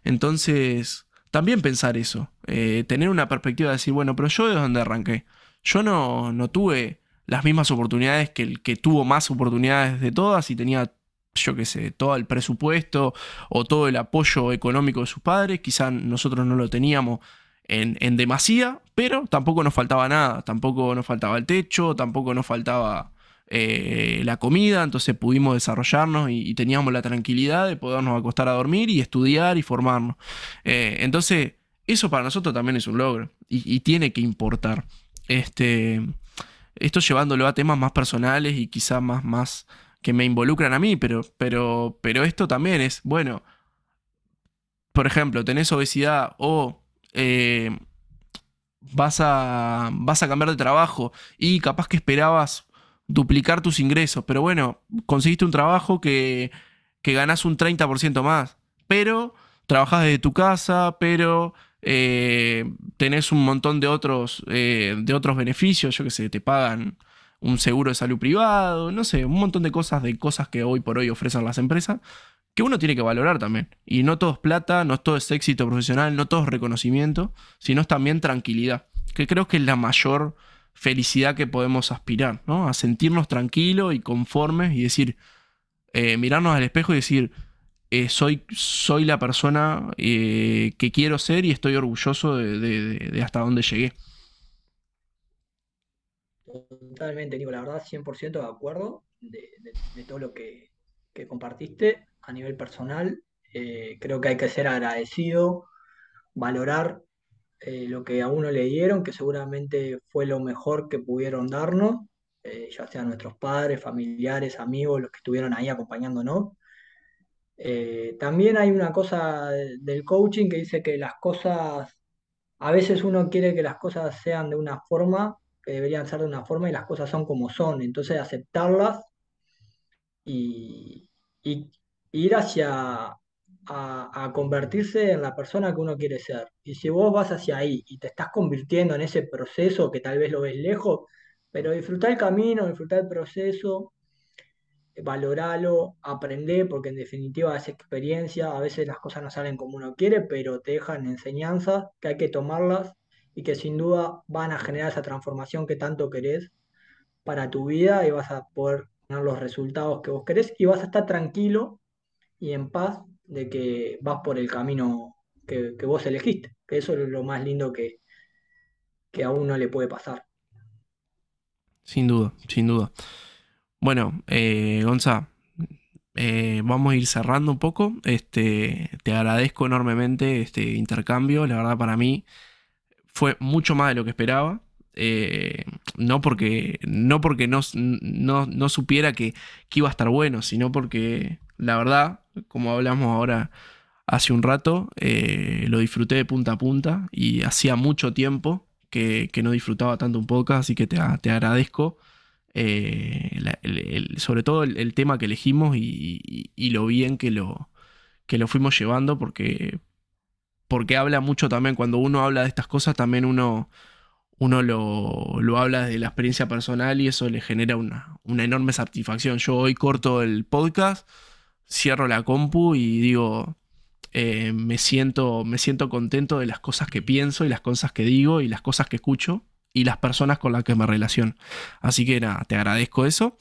Speaker 1: Entonces, también pensar eso, eh, tener una perspectiva de decir, bueno, pero yo de dónde arranqué. Yo no, no tuve las mismas oportunidades que el que tuvo más oportunidades de todas y tenía, yo qué sé, todo el presupuesto o todo el apoyo económico de sus padres. Quizá nosotros no lo teníamos en, demasía, pero tampoco nos faltaba nada, tampoco nos faltaba el techo, tampoco nos faltaba eh, la comida, entonces pudimos desarrollarnos y, teníamos la tranquilidad de podernos acostar a dormir y estudiar y formarnos. Eh, entonces, eso para nosotros también es un logro y, tiene que importar. Este, esto llevándolo a temas más personales y quizás más, más que me involucran a mí, pero, pero, pero esto también es, bueno, por ejemplo, tenés obesidad o eh, vas, a, vas a cambiar de trabajo y capaz que esperabas duplicar tus ingresos, pero bueno, conseguiste un trabajo que, que ganás un 30% más, pero trabajas desde tu casa, pero eh, tenés un montón de otros, eh, de otros beneficios, yo que sé, te pagan un seguro de salud privado, no sé, un montón de cosas, de cosas que hoy por hoy ofrecen las empresas, que uno tiene que valorar también. Y no todo es plata, no todo es éxito profesional, no todo es reconocimiento, sino es también tranquilidad, que creo que es la mayor felicidad que podemos aspirar, ¿no? A sentirnos tranquilos y conformes y decir, eh, mirarnos al espejo y decir, eh, soy, soy la persona eh, que quiero ser y estoy orgulloso de, hasta dónde llegué.
Speaker 2: Totalmente, Nico, la verdad, 100% de acuerdo de, todo lo que, que compartiste a nivel personal. Eh, creo que hay que ser agradecido, valorar eh, lo que a uno le dieron, que seguramente fue lo mejor que pudieron darnos, eh, ya sean nuestros padres, familiares, amigos, los que estuvieron ahí acompañándonos. también hay una cosa del coaching que dice que las cosas, a veces uno quiere que las cosas sean de una forma, que deberían ser de una forma y las cosas son como son, entonces aceptarlas y, y, ir hacia a, convertirse en la persona que uno quiere ser. Y si vos vas hacia ahí y te estás convirtiendo en ese proceso que tal vez lo ves lejos, pero disfrutar el camino, disfrutar el proceso, valoralo, aprender, porque en definitiva es experiencia, a veces las cosas no salen como uno quiere, pero te dejan enseñanzas que hay que tomarlas y que sin duda van a generar esa transformación que tanto querés para tu vida y vas a poder tener los resultados que vos querés y vas a estar tranquilo y en paz de que vas por el camino que, vos elegiste, que eso es lo más lindo que, que a uno le puede pasar.
Speaker 1: Sin duda, sin duda. Bueno, eh, Gonza, eh, vamos a ir cerrando un poco. Este, te agradezco enormemente este intercambio. La verdad, para mí fue mucho más de lo que esperaba. Eh, no porque no, porque no, no, supiera que, que, iba a estar bueno, sino porque la verdad como hablamos ahora hace un rato, eh, lo disfruté de punta a punta y hacía mucho tiempo que, no disfrutaba tanto un podcast, así que te, agradezco. Eh, sobre todo el, tema que elegimos y, lo bien que lo, que lo fuimos llevando, porque, porque habla mucho también, cuando uno habla de estas cosas, también uno, uno lo, lo habla de la experiencia personal y eso le genera una, una enorme satisfacción. Yo hoy corto el podcast cierro la compu y digo, eh, me, siento, me siento contento de las cosas que pienso y las cosas que digo y las cosas que escucho y las personas con las que me relaciono. Así que nada, te agradezco eso.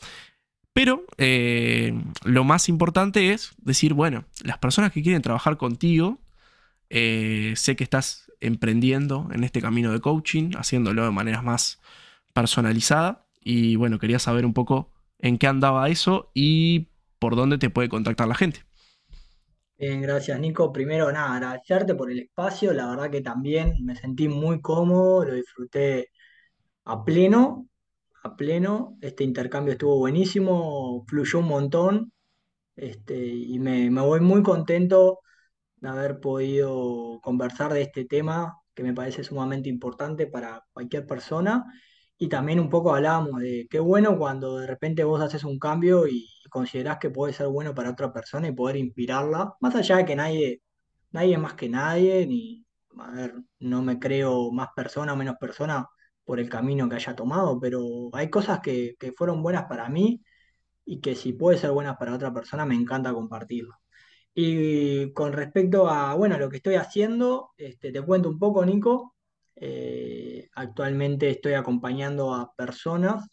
Speaker 1: Pero eh, lo más importante es decir, bueno, las personas que quieren trabajar contigo, eh, sé que estás emprendiendo en este camino de coaching, haciéndolo de manera más personalizada. Y bueno, quería saber un poco en qué andaba eso y por dónde te puede contactar la gente.
Speaker 2: Bien, gracias Nico. Primero, nada, agradecerte por el espacio. La verdad que también me sentí muy cómodo, lo disfruté a pleno, a pleno. Este intercambio estuvo buenísimo, fluyó un montón. Este, y me, me voy muy contento de haber podido conversar de este tema que me parece sumamente importante para cualquier persona. Y también un poco hablábamos de qué bueno cuando de repente vos haces un cambio y considerás que puede ser bueno para otra persona y poder inspirarla, más allá de que nadie, nadie es más que nadie, ni, a ver, no me creo más persona o menos persona por el camino que haya tomado, pero hay cosas que, que fueron buenas para mí y que si puede ser buenas para otra persona, me encanta compartirlo. Y con respecto a, bueno, lo que estoy haciendo, este, te cuento un poco, Nico. Eh, actualmente estoy acompañando a personas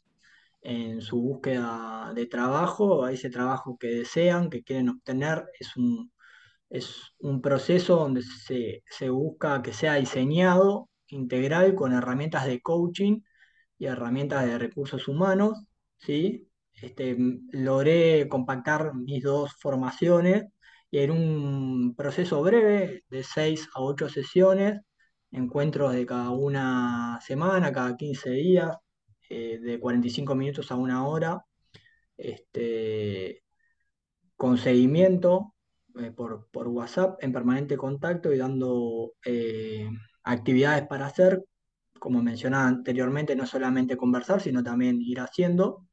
Speaker 2: en su búsqueda de trabajo, a ese trabajo que desean, que quieren obtener. Es un, Es un proceso donde se, se busca que sea diseñado integral con herramientas de coaching y herramientas de recursos humanos, ¿sí? Este, logré compactar mis dos formaciones y en un proceso breve de seis a ocho sesiones, encuentros de cada una semana, cada 15 días, eh, de 45 minutos a una hora, este, con seguimiento eh, por, por WhatsApp en permanente contacto y dando eh, actividades para hacer, como mencionaba anteriormente, no solamente conversar, sino también ir haciendo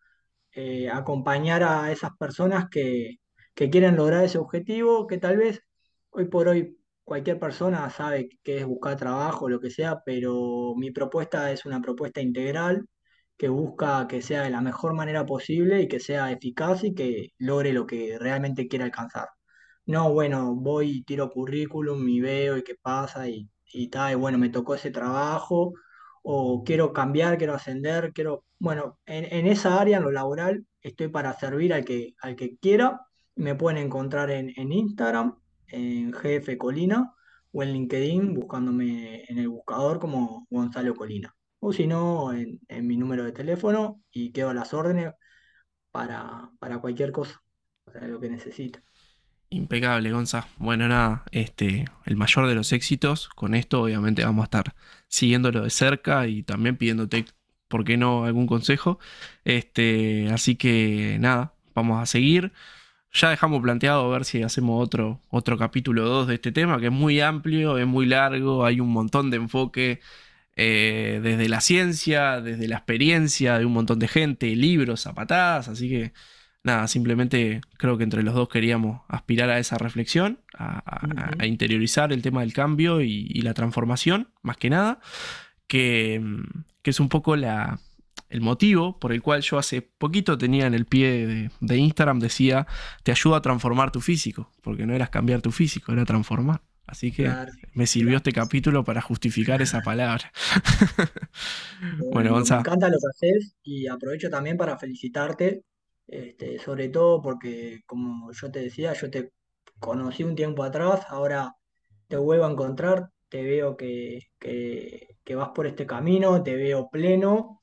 Speaker 2: eh, acompañar a esas personas que, que quieren lograr ese objetivo, que tal vez hoy por hoy cualquier persona sabe que es buscar trabajo, lo que sea, pero mi propuesta es una propuesta integral que busca que sea de la mejor manera posible y que sea eficaz y que logre lo que realmente quiere alcanzar. No, bueno, voy y tiro currículum y veo y qué pasa y, y tal, y bueno, me tocó ese trabajo o quiero cambiar, quiero ascender, quiero, bueno, en, en esa área, en lo laboral, estoy para servir al que, al que quiera. Me pueden encontrar en, en Instagram, en GF Colina, o en LinkedIn, buscándome en el buscador como Gonzalo Colina. O si no, en, mi número de teléfono y quedo a las órdenes para, para cualquier cosa, para lo que necesite.
Speaker 1: Impecable, Gonza. Bueno, nada, este, el mayor de los éxitos. Con esto, obviamente, vamos a estar siguiéndolo de cerca y también pidiéndote, ¿por qué no?, algún consejo. Este, así que nada, vamos a seguir. Ya dejamos planteado a ver si hacemos otro, otro capítulo 2 de este tema, que es muy amplio, es muy largo, hay un montón de enfoque eh, desde la ciencia, desde la experiencia de un montón de gente, libros, a patadas, así que nada, simplemente creo que entre los dos queríamos aspirar a esa reflexión, a, a- a
Speaker 2: Ujú.
Speaker 1: interiorizar el tema del cambio y, y la transformación, más que nada, que, que es un poco la, el motivo por el cual yo hace poquito tenía en el pie de, de Instagram, decía, te ayuda a transformar tu físico, porque no eras cambiar tu físico, era transformar. Así que
Speaker 2: Claro,
Speaker 1: me sirvió
Speaker 2: claro.
Speaker 1: este capítulo para justificar esa palabra. <laughs> Bueno,
Speaker 2: Bueno, me encanta lo que haces y aprovecho también para felicitarte, este, sobre todo porque, como yo te decía, yo te conocí un tiempo atrás, ahora te vuelvo a encontrar, te veo que, que- que vas por este camino, te veo pleno,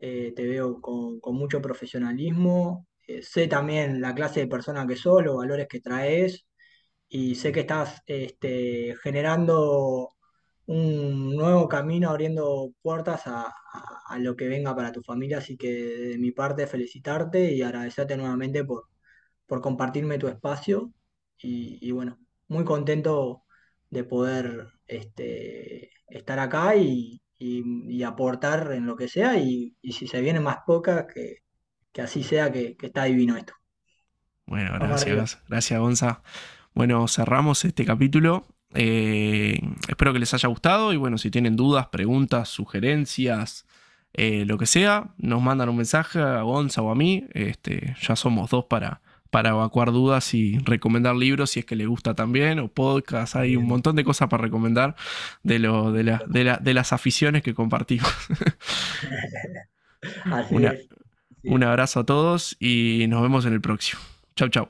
Speaker 2: eh, te veo con, mucho profesionalismo, eh, sé también la clase de persona que sos, los valores que traes y sé que estás este, generando un nuevo camino, abriendo puertas a, lo que venga para tu familia, así que de mi parte felicitarte y agradecerte nuevamente por, compartirme tu espacio. Y, y bueno, muy contento de poder este, estar acá y, y- y aportar en lo que sea y, y si se vienen más pocas, que, que así sea, que, que está divino esto.
Speaker 1: bueno,
Speaker 2: Vamos arriba.
Speaker 1: gracias, gracias, Gonza. Bueno, cerramos este capítulo. Eh, espero que les haya gustado y bueno, si tienen dudas, preguntas, sugerencias, eh, lo que sea, nos mandan un mensaje a Gonza o a mí. Este, ya somos dos para, para evacuar dudas y recomendar libros si es que les gusta también, o podcast. Hay un montón de cosas para recomendar de, lo, de, la- de la- de las aficiones que compartimos. <laughs>
Speaker 2: Así
Speaker 1: Una,
Speaker 2: es. así
Speaker 1: un abrazo a todos y nos vemos en el próximo. Chau, chau.